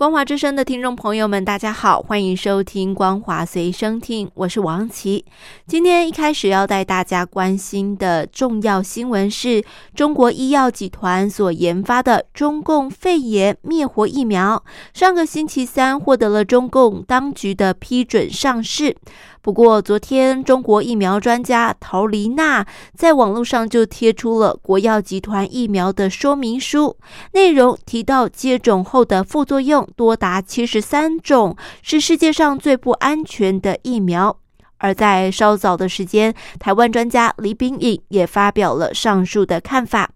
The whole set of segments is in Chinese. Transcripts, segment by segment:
光华之声的听众朋友们，大家好，欢迎收听光华随声听，我是王琦。今天一开始要带大家关心的重要新闻是中国医药集团所研发的中共肺炎灭活疫苗，上个星期三获得了中共当局的批准上市。不过，昨天中国疫苗专家陶丽娜在网络上就贴出了国药集团疫苗的说明书，内容提到接种后的副作用多达七十三种，是世界上最不安全的疫苗。而在稍早的时间，台湾专家李炳颖也发表了上述的看法。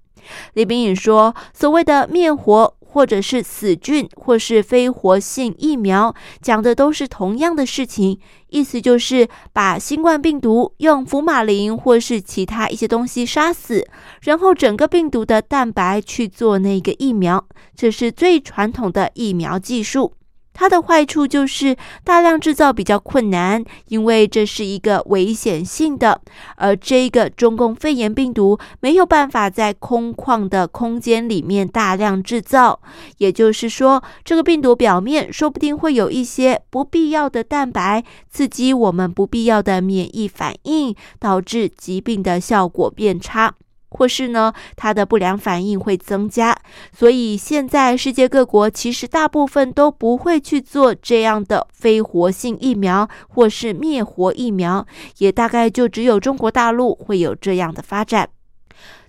李炳颖说：“所谓的灭活。”或者是死菌，或是非活性疫苗，讲的都是同样的事情，意思就是把新冠病毒用福马林或是其他一些东西杀死，然后整个病毒的蛋白去做那个疫苗，这是最传统的疫苗技术。它的坏处就是大量制造比较困难，因为这是一个危险性的。而这个中共肺炎病毒没有办法在空旷的空间里面大量制造，也就是说，这个病毒表面说不定会有一些不必要的蛋白，刺激我们不必要的免疫反应，导致疾病的效果变差。或是呢，它的不良反应会增加，所以现在世界各国其实大部分都不会去做这样的非活性疫苗或是灭活疫苗，也大概就只有中国大陆会有这样的发展。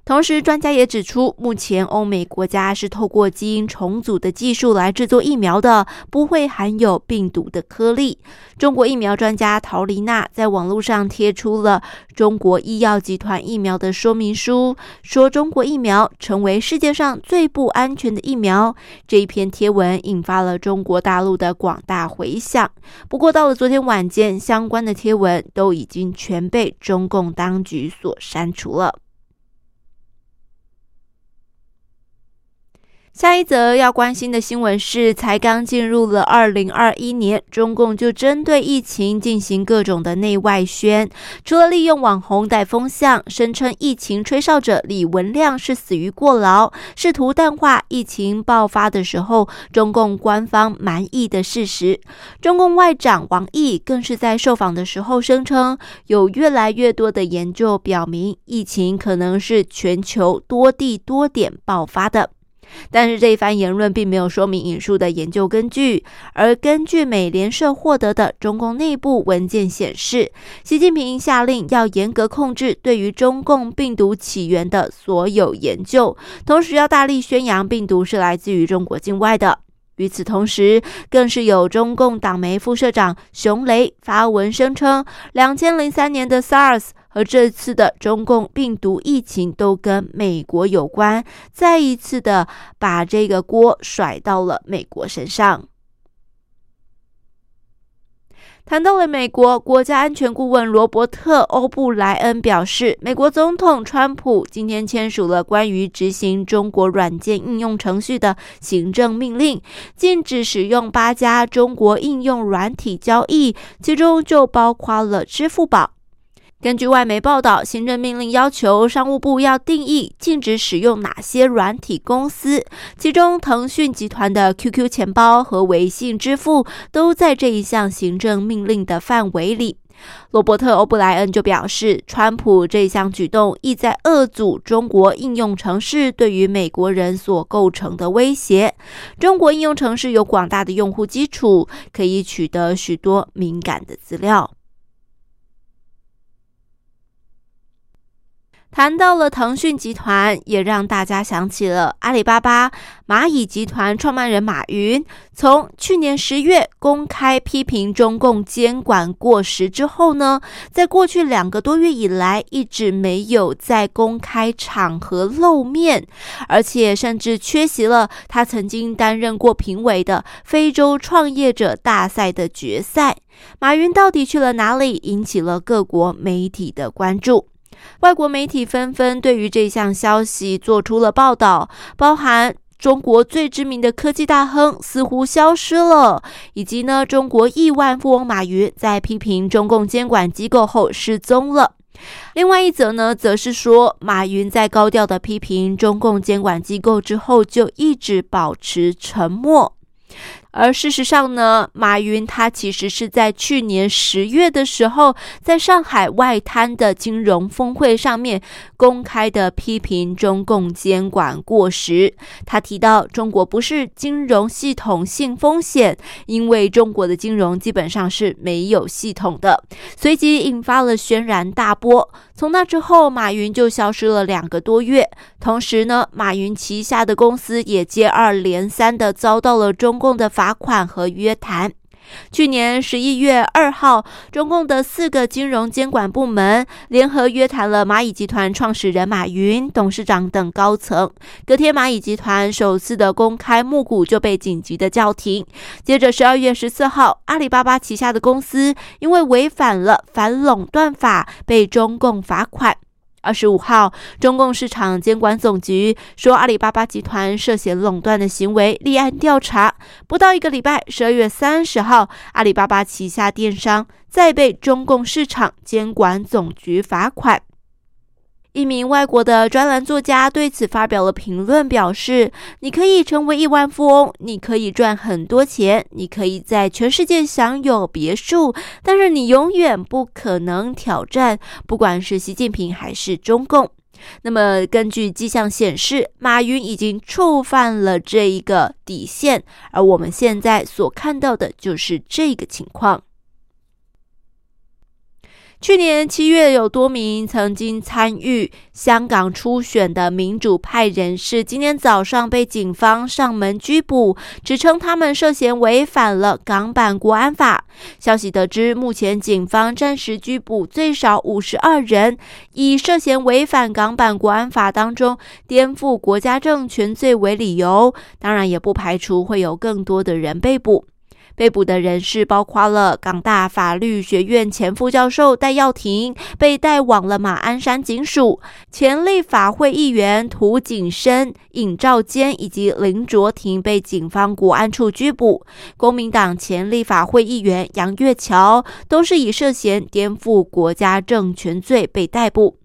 同时，专家也指出，目前欧美国家是透过基因重组的技术来制作疫苗的，不会含有病毒的颗粒。中国疫苗专家陶丽娜在网络上贴出了中国医药集团疫苗的说明书，说中国疫苗成为世界上最不安全的疫苗。这一篇贴文引发了中国大陆的广大回响。不过，到了昨天晚间，相关的贴文都已经全被中共当局所删除了。下一则要关心的新闻是，才刚进入了二零二一年，中共就针对疫情进行各种的内外宣。除了利用网红带风向，声称疫情吹哨者李文亮是死于过劳，试图淡化疫情爆发的时候中共官方满意的事实。中共外长王毅更是在受访的时候声称，有越来越多的研究表明，疫情可能是全球多地多点爆发的。但是这一番言论并没有说明引述的研究根据，而根据美联社获得的中共内部文件显示，习近平下令要严格控制对于中共病毒起源的所有研究，同时要大力宣扬病毒是来自于中国境外的。与此同时，更是有中共党媒副社长熊雷发文声称，两千零三年的 SARS 而这次的中共病毒疫情都跟美国有关，再一次的把这个锅甩到了美国身上。谈到了美国国家安全顾问罗伯特·欧布莱恩表示，美国总统川普今天签署了关于执行中国软件应用程序的行政命令，禁止使用八家中国应用软体交易，其中就包括了支付宝。根据外媒报道，行政命令要求商务部要定义禁止使用哪些软体公司，其中腾讯集团的 QQ 钱包和微信支付都在这一项行政命令的范围里。罗伯特·欧布莱恩就表示，川普这项举动意在遏阻中国应用城市对于美国人所构成的威胁。中国应用城市有广大的用户基础，可以取得许多敏感的资料。谈到了腾讯集团，也让大家想起了阿里巴巴、蚂蚁集团创办人马云。从去年十月公开批评中共监管过时之后呢，在过去两个多月以来，一直没有在公开场合露面，而且甚至缺席了他曾经担任过评委的非洲创业者大赛的决赛。马云到底去了哪里？引起了各国媒体的关注。外国媒体纷纷对于这项消息做出了报道，包含中国最知名的科技大亨似乎消失了，以及呢中国亿万富翁马云在批评中共监管机构后失踪了。另外一则呢，则是说马云在高调的批评中共监管机构之后，就一直保持沉默。而事实上呢，马云他其实是在去年十月的时候，在上海外滩的金融峰会上面公开的批评中共监管过时。他提到，中国不是金融系统性风险，因为中国的金融基本上是没有系统的。随即引发了轩然大波。从那之后，马云就消失了两个多月。同时呢，马云旗下的公司也接二连三的遭到了中共的法罚款和约谈。去年十一月二号，中共的四个金融监管部门联合约谈了蚂蚁集团创始人马云、董事长等高层。隔天，蚂蚁集团首次的公开募股就被紧急的叫停。接着，十二月十四号，阿里巴巴旗下的公司因为违反了反垄断法，被中共罚款。二十五号，中共市场监管总局说，阿里巴巴集团涉嫌垄断的行为立案调查。不到一个礼拜，十二月三十号，阿里巴巴旗下电商再被中共市场监管总局罚款。一名外国的专栏作家对此发表了评论，表示：“你可以成为亿万富翁，你可以赚很多钱，你可以在全世界享有别墅，但是你永远不可能挑战，不管是习近平还是中共。”那么，根据迹象显示，马云已经触犯了这一个底线，而我们现在所看到的就是这个情况。去年七月，有多名曾经参与香港初选的民主派人士，今天早上被警方上门拘捕，指称他们涉嫌违反了港版国安法。消息得知，目前警方暂时拘捕最少五十二人，以涉嫌违反港版国安法当中颠覆国家政权罪为理由。当然，也不排除会有更多的人被捕。被捕的人士包括了港大法律学院前副教授戴耀廷，被带往了马鞍山警署；前立法会议员涂景生、尹兆坚以及林卓廷被警方国安处拘捕。公民党前立法会议员杨月桥都是以涉嫌颠覆国家政权罪被逮捕。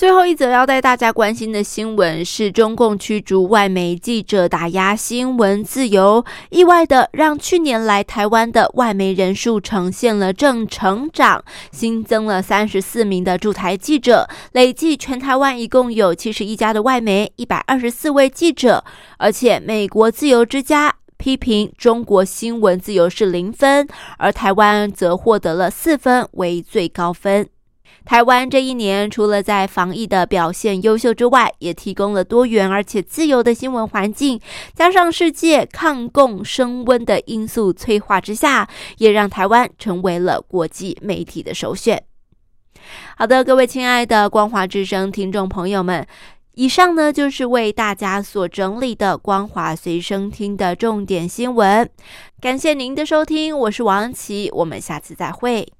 最后一则要带大家关心的新闻是，中共驱逐外媒记者，打压新闻自由，意外的让去年来台湾的外媒人数呈现了正成长，新增了三十四名的驻台记者，累计全台湾一共有七十一家的外媒，一百二十四位记者，而且美国自由之家批评中国新闻自由是零分，而台湾则获得了四分为最高分。台湾这一年，除了在防疫的表现优秀之外，也提供了多元而且自由的新闻环境。加上世界抗共升温的因素催化之下，也让台湾成为了国际媒体的首选。好的，各位亲爱的光华之声听众朋友们，以上呢就是为大家所整理的光华随声听的重点新闻。感谢您的收听，我是王琦，我们下次再会。